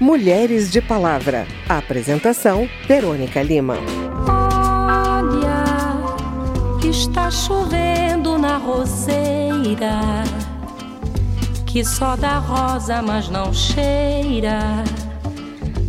Mulheres de Palavra. apresentação: Verônica Lima. Olha, está chovendo na roseira, que só dá rosa, mas não cheira.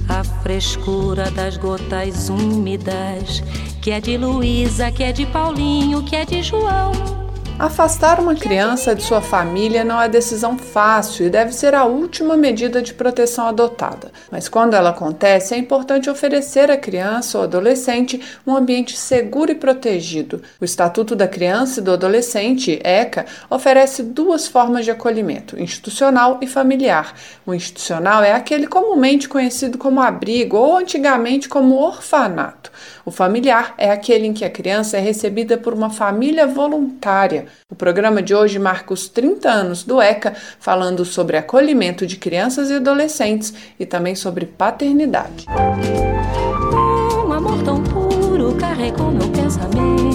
A frescura das gotas úmidas, que é de Luísa, que é de Paulinho, que é de João Afastar uma criança de sua família não é decisão fácil e deve ser a última medida de proteção adotada. Mas quando ela acontece, é importante oferecer à criança ou adolescente um ambiente seguro e protegido. O Estatuto da Criança e do Adolescente, ECA, oferece duas formas de acolhimento: institucional e familiar. O institucional é aquele comumente conhecido como abrigo ou antigamente como orfanato. O familiar é aquele em que a criança é recebida por uma família voluntária. O programa de hoje marca os 30 anos do ECA, falando sobre acolhimento de crianças e adolescentes e também sobre paternidade. Um amor tão puro carregou meu pensamento.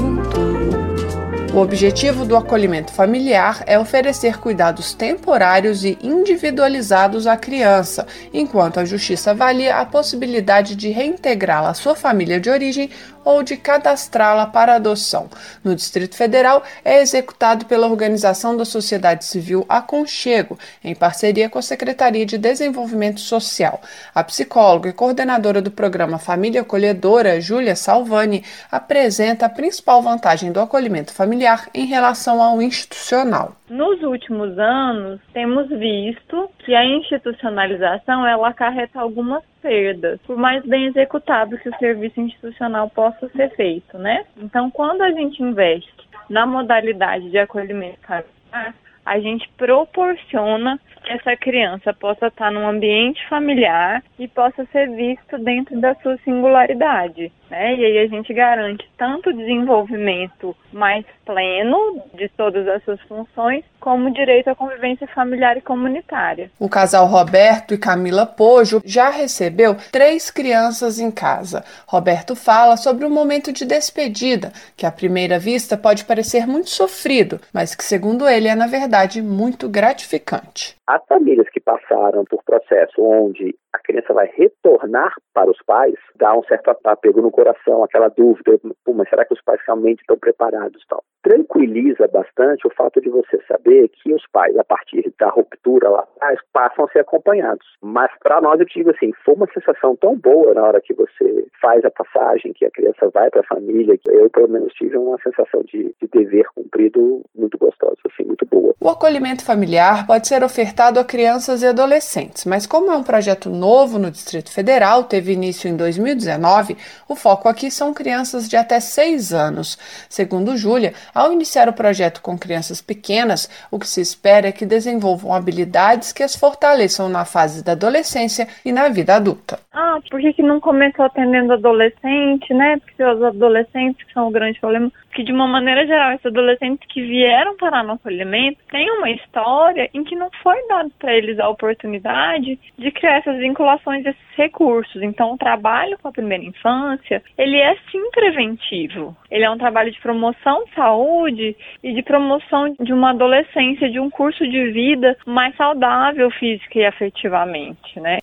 O objetivo do acolhimento familiar é oferecer cuidados temporários e individualizados à criança, enquanto a Justiça avalia a possibilidade de reintegrá-la à sua família de origem ou de cadastrá-la para adoção. No Distrito Federal, é executado pela Organização da Sociedade Civil Aconchego, em parceria com a Secretaria de Desenvolvimento Social. A psicóloga e coordenadora do programa Família Acolhedora, Júlia Salvani, apresenta a principal vantagem do acolhimento familiar em relação ao institucional. Nos últimos anos, temos visto que a institucionalização ela acarreta algumas perdas, por mais bem executado que o serviço institucional possa ser feito, né? Então, quando a gente investe na modalidade de acolhimento familiar, a gente proporciona que essa criança possa estar num ambiente familiar e possa ser visto dentro da sua singularidade. Né? E aí a gente garante tanto o desenvolvimento mais pleno de todas as suas funções, como o direito à convivência familiar e comunitária. O casal Roberto e Camila Pojo já recebeu três crianças em casa. Roberto fala sobre o um momento de despedida, que à primeira vista pode parecer muito sofrido, mas que, segundo ele, é na verdade muito gratificante. As famílias que passaram por processo onde a criança vai retornar para os pais, dá um certo apego no coração, aquela dúvida, mas será que os pais realmente estão preparados tal? Tranquiliza bastante o fato de você saber que os pais, a partir da ruptura lá atrás, passam a ser acompanhados. Mas para nós, eu digo assim, foi uma sensação tão boa na hora que você faz a passagem, que a criança vai para a família, eu, pelo menos, tive uma sensação de, de dever cumprido muito gostosa, assim, muito boa. O acolhimento familiar pode ser ofertado a crianças e adolescentes, mas como é um projeto novo, novo no Distrito Federal, teve início em 2019, o foco aqui são crianças de até 6 anos. Segundo Júlia, ao iniciar o projeto com crianças pequenas, o que se espera é que desenvolvam habilidades que as fortaleçam na fase da adolescência e na vida adulta. Ah, por que, que não começou atendendo adolescente, né? Porque os adolescentes são o grande problema que de uma maneira geral esses adolescentes que vieram parar no acolhimento têm uma história em que não foi dado para eles a oportunidade de criar essas vinculações desses recursos. Então, o trabalho com a primeira infância, ele é sim preventivo. Ele é um trabalho de promoção de saúde e de promoção de uma adolescência, de um curso de vida mais saudável física e afetivamente, né?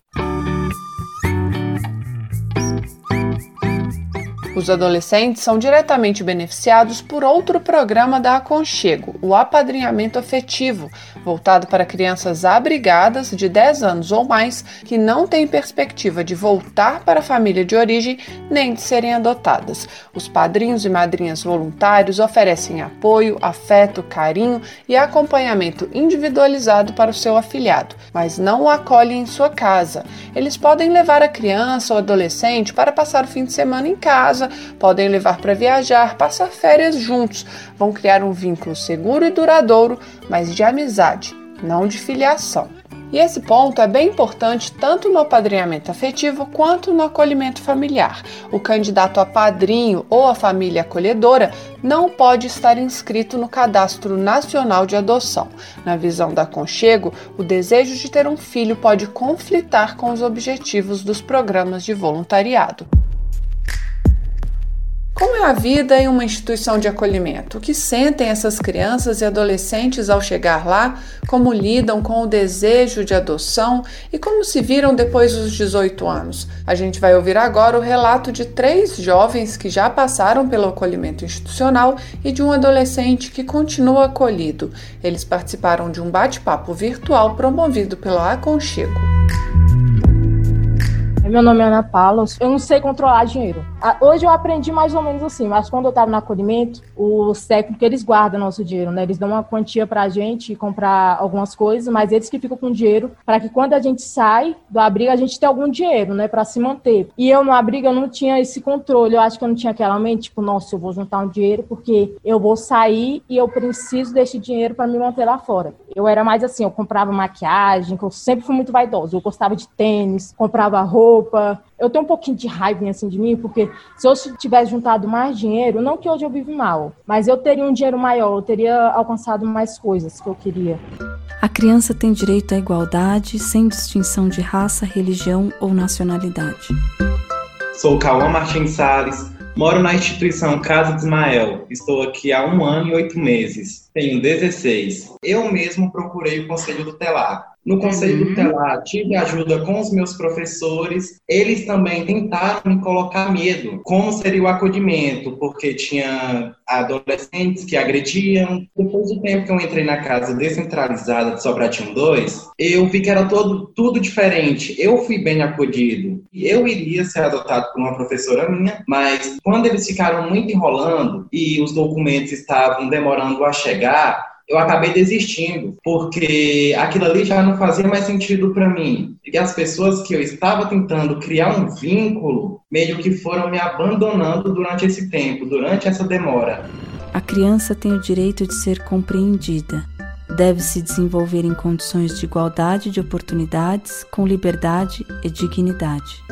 Os adolescentes são diretamente beneficiados por outro programa da Aconchego, o apadrinhamento afetivo, voltado para crianças abrigadas de 10 anos ou mais que não têm perspectiva de voltar para a família de origem nem de serem adotadas. Os padrinhos e madrinhas voluntários oferecem apoio, afeto, carinho e acompanhamento individualizado para o seu afilhado, mas não o acolhem em sua casa. Eles podem levar a criança ou adolescente para passar o fim de semana em casa casa, podem levar para viajar, passar férias juntos, vão criar um vínculo seguro e duradouro, mas de amizade, não de filiação. E esse ponto é bem importante tanto no apadrinhamento afetivo quanto no acolhimento familiar. O candidato a padrinho ou a família acolhedora não pode estar inscrito no Cadastro Nacional de Adoção. Na visão da Conchego, o desejo de ter um filho pode conflitar com os objetivos dos programas de voluntariado. Como é a vida em uma instituição de acolhimento? O que sentem essas crianças e adolescentes ao chegar lá? Como lidam com o desejo de adoção e como se viram depois dos 18 anos? A gente vai ouvir agora o relato de três jovens que já passaram pelo acolhimento institucional e de um adolescente que continua acolhido. Eles participaram de um bate-papo virtual promovido pelo Aconchego. Meu nome é Ana Paula, eu não sei controlar dinheiro. Hoje eu aprendi mais ou menos assim, mas quando eu estava no acolhimento, os técnicos, eles guardam nosso dinheiro, né? Eles dão uma quantia para a gente comprar algumas coisas, mas eles que ficam com dinheiro para que quando a gente sai do abrigo, a gente tenha algum dinheiro, né? Para se manter. E eu no abrigo, eu não tinha esse controle, eu acho que eu não tinha aquela mente, tipo, nossa, eu vou juntar um dinheiro porque eu vou sair e eu preciso desse dinheiro para me manter lá fora. Eu era mais assim, eu comprava maquiagem, eu sempre fui muito vaidosa, eu gostava de tênis, comprava roupa, roupa. Eu tenho um pouquinho de raiva assim de mim, porque se eu tivesse juntado mais dinheiro, não que hoje eu vivo mal, mas eu teria um dinheiro maior, eu teria alcançado mais coisas que eu queria. A criança tem direito à igualdade, sem distinção de raça, religião ou nacionalidade. Sou Cauã Martins Salles, moro na instituição Casa de Ismael. Estou aqui há um ano e oito meses. Tenho 16. Eu mesmo procurei o Conselho Tutelar no Conselho uhum. Tutelar, tive ajuda com os meus professores. Eles também tentaram me colocar medo. Como seria o acolhimento? Porque tinha adolescentes que agrediam. Depois do tempo que eu entrei na casa descentralizada de Sobradinho 2, eu vi que era todo, tudo diferente. Eu fui bem acolhido. Eu iria ser adotado por uma professora minha, mas quando eles ficaram muito enrolando e os documentos estavam demorando a chegar, eu acabei desistindo, porque aquilo ali já não fazia mais sentido para mim. E as pessoas que eu estava tentando criar um vínculo, meio que foram me abandonando durante esse tempo, durante essa demora. A criança tem o direito de ser compreendida. Deve se desenvolver em condições de igualdade de oportunidades, com liberdade e dignidade.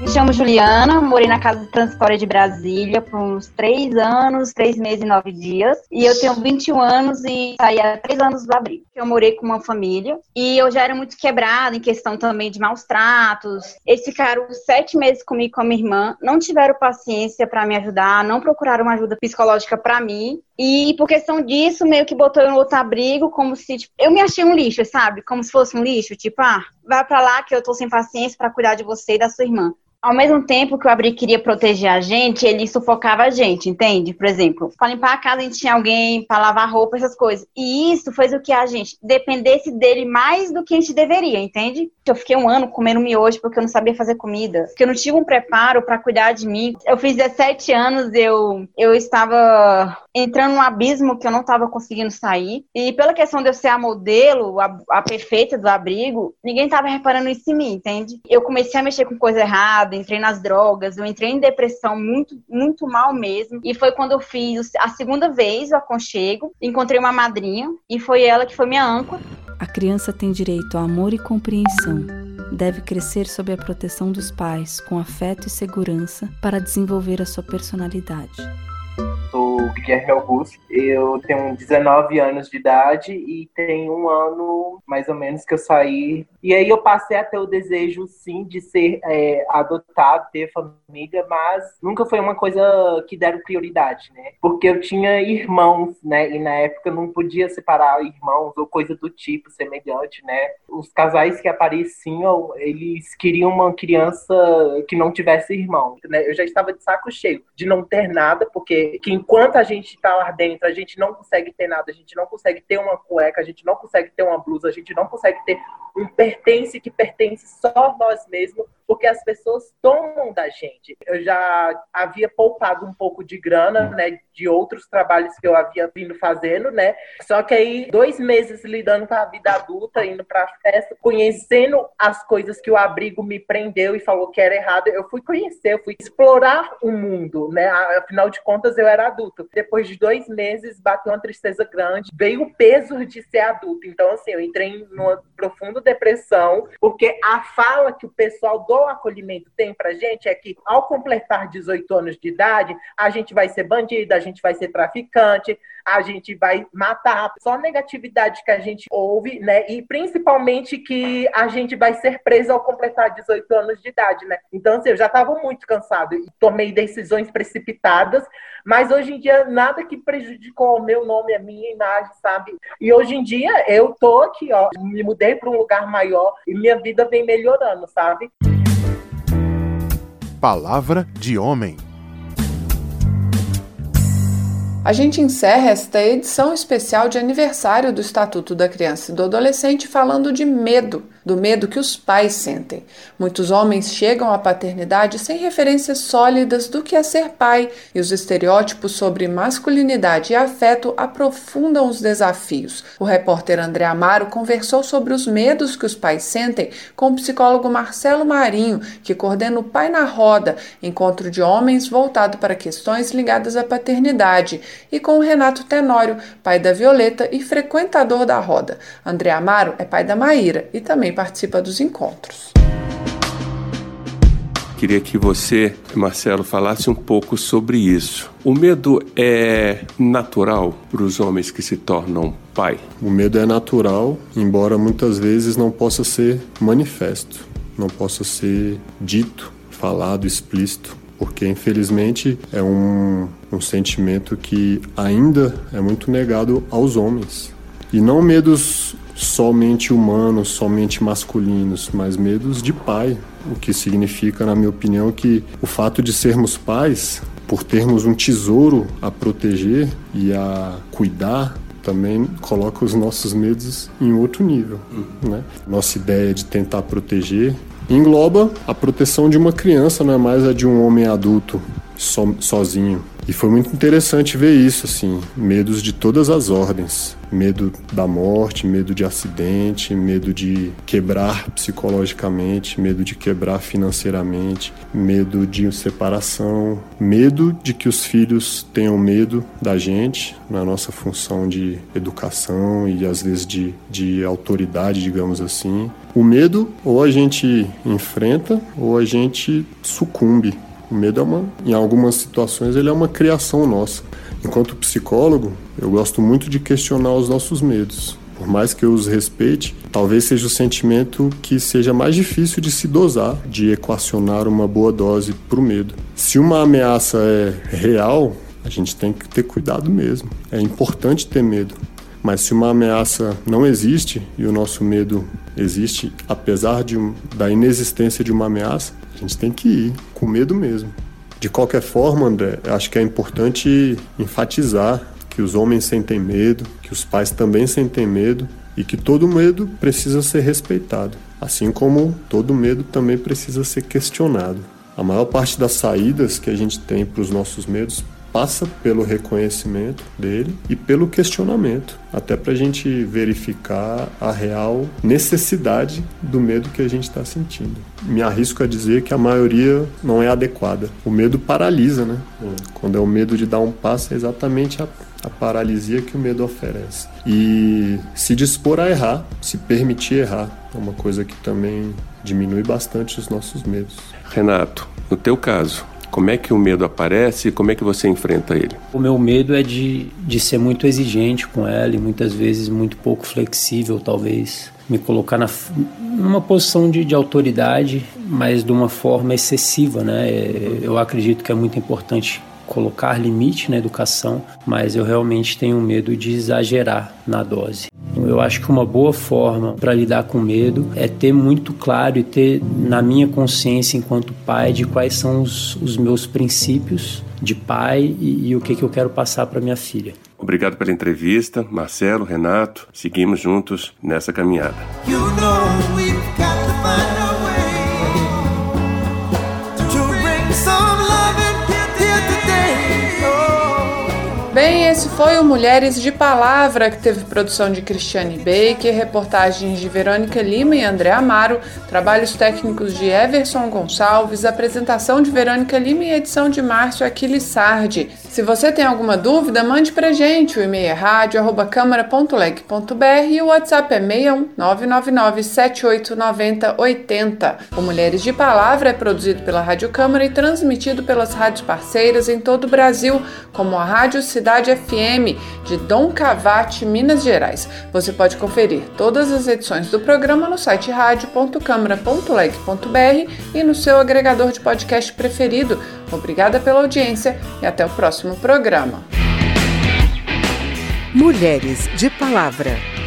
Me chamo Juliana, morei na Casa Transporte de Brasília por uns três anos, três meses e nove dias. E eu tenho 21 anos e saí há três anos do abrigo. Eu morei com uma família e eu já era muito quebrada em questão também de maus tratos. Eles ficaram sete meses comigo com a minha irmã, não tiveram paciência para me ajudar, não procuraram uma ajuda psicológica para mim. E por questão disso, meio que botou eu no outro abrigo, como se tipo, eu me achei um lixo, sabe? Como se fosse um lixo, tipo, ah, vai para lá que eu tô sem paciência para cuidar de você e da sua irmã ao mesmo tempo que o Abrigo queria proteger a gente, ele sufocava a gente, entende? Por exemplo, para limpar a casa a gente tinha alguém para lavar roupa, essas coisas. E isso fez o que a gente dependesse dele mais do que a gente deveria, entende? Eu fiquei um ano comendo miojo porque eu não sabia fazer comida, porque eu não tive um preparo para cuidar de mim. Eu fiz 17 anos, eu, eu estava entrando num abismo que eu não estava conseguindo sair. E pela questão de eu ser a modelo, a, a perfeita do abrigo, ninguém estava reparando isso em mim, entende? Eu comecei a mexer com coisa errada entrei nas drogas, eu entrei em depressão muito, muito mal mesmo. E foi quando eu fiz a segunda vez o aconchego, encontrei uma madrinha e foi ela que foi minha âncora. A criança tem direito a amor e compreensão. Deve crescer sob a proteção dos pais, com afeto e segurança, para desenvolver a sua personalidade sou Guilherme Augusto, eu tenho 19 anos de idade e tem um ano mais ou menos que eu saí. E aí eu passei a ter o desejo, sim, de ser é, adotado, ter família, mas nunca foi uma coisa que deram prioridade, né? Porque eu tinha irmãos, né? E na época não podia separar irmãos ou coisa do tipo semelhante, né? Os casais que apareciam, eles queriam uma criança que não tivesse irmão, né? Eu já estava de saco cheio de não ter nada, porque que enquanto a gente está lá dentro, a gente não consegue ter nada, a gente não consegue ter uma cueca, a gente não consegue ter uma blusa, a gente não consegue ter um pertence que pertence só nós mesmos, porque as pessoas tomam da gente. Eu já havia poupado um pouco de grana, né, de outros trabalhos que eu havia vindo fazendo, né? Só que aí dois meses lidando com a vida adulta, indo para festa, conhecendo as coisas que o abrigo me prendeu e falou que era errado, eu fui conhecer, eu fui explorar o mundo, né? Afinal de contas, eu era adulto. Depois de dois meses, bateu uma tristeza grande, veio o peso de ser adulto. Então, assim, eu entrei numa profunda depressão, porque a fala que o pessoal do o acolhimento tem para gente é que, ao completar 18 anos de idade, a gente vai ser bandido, a gente vai ser traficante, a gente vai matar. Só negatividade que a gente ouve, né? E principalmente que a gente vai ser preso ao completar 18 anos de idade, né? Então, assim, eu já estava muito cansado e tomei decisões precipitadas, mas hoje em dia nada que prejudicou o meu nome, a minha imagem, sabe? E hoje em dia eu tô aqui, ó, me mudei para um lugar maior e minha vida vem melhorando, sabe? Palavra de homem. A gente encerra esta edição especial de aniversário do Estatuto da Criança e do Adolescente falando de medo do medo que os pais sentem. Muitos homens chegam à paternidade sem referências sólidas do que é ser pai, e os estereótipos sobre masculinidade e afeto aprofundam os desafios. O repórter André Amaro conversou sobre os medos que os pais sentem com o psicólogo Marcelo Marinho, que coordena o Pai na Roda, encontro de homens voltado para questões ligadas à paternidade, e com o Renato Tenório, pai da Violeta e frequentador da roda. André Amaro é pai da Maíra e também também participa dos encontros. Queria que você, Marcelo, falasse um pouco sobre isso. O medo é natural para os homens que se tornam pai? O medo é natural, embora muitas vezes não possa ser manifesto, não possa ser dito, falado, explícito porque infelizmente é um, um sentimento que ainda é muito negado aos homens. E não medos somente humanos, somente masculinos, mas medos de pai, o que significa, na minha opinião, que o fato de sermos pais, por termos um tesouro a proteger e a cuidar, também coloca os nossos medos em outro nível. Né? Nossa ideia de tentar proteger engloba a proteção de uma criança, não é mais a de um homem adulto so, sozinho. E foi muito interessante ver isso, assim, medos de todas as ordens. Medo da morte, medo de acidente, medo de quebrar psicologicamente, medo de quebrar financeiramente, medo de separação, medo de que os filhos tenham medo da gente na nossa função de educação e às vezes de, de autoridade, digamos assim. O medo ou a gente enfrenta ou a gente sucumbe o medo é uma, em algumas situações, ele é uma criação nossa. Enquanto psicólogo, eu gosto muito de questionar os nossos medos. Por mais que eu os respeite, talvez seja o sentimento que seja mais difícil de se dosar, de equacionar uma boa dose para o medo. Se uma ameaça é real, a gente tem que ter cuidado mesmo. É importante ter medo. Mas se uma ameaça não existe e o nosso medo existe, apesar de, da inexistência de uma ameaça, a gente tem que ir com medo mesmo. De qualquer forma, André, acho que é importante enfatizar que os homens sentem medo, que os pais também sentem medo e que todo medo precisa ser respeitado, assim como todo medo também precisa ser questionado. A maior parte das saídas que a gente tem para os nossos medos passa pelo reconhecimento dele e pelo questionamento, até para a gente verificar a real necessidade do medo que a gente está sentindo. Me arrisco a dizer que a maioria não é adequada. O medo paralisa, né? Quando é o medo de dar um passo, é exatamente a, a paralisia que o medo oferece. E se dispor a errar, se permitir errar, é uma coisa que também diminui bastante os nossos medos. Renato, no teu caso, como é que o medo aparece e como é que você enfrenta ele? O meu medo é de, de ser muito exigente com ela e muitas vezes muito pouco flexível, talvez. Me colocar na, numa posição de, de autoridade, mas de uma forma excessiva, né? Eu acredito que é muito importante colocar limite na educação, mas eu realmente tenho medo de exagerar na dose. Eu acho que uma boa forma para lidar com medo é ter muito claro e ter na minha consciência enquanto pai de quais são os, os meus princípios de pai e, e o que, que eu quero passar para minha filha. Obrigado pela entrevista, Marcelo, Renato. Seguimos juntos nessa caminhada. You know Bem, esse foi o Mulheres de Palavra, que teve produção de Cristiane Baker, reportagens de Verônica Lima e André Amaro, trabalhos técnicos de Everson Gonçalves, apresentação de Verônica Lima e edição de Márcio Aquiles Sardi. Se você tem alguma dúvida, mande pra gente. O e-mail é rádio.câmara.leg.br e o WhatsApp é 61 999 7890 80. O Mulheres de Palavra é produzido pela Rádio Câmara e transmitido pelas rádios parceiras em todo o Brasil, como a Rádio Cidade FM de Dom Cavate, Minas Gerais. Você pode conferir todas as edições do programa no site rádio.câmara.leg.br e no seu agregador de podcast preferido. Obrigada pela audiência e até o próximo programa. Mulheres de Palavra.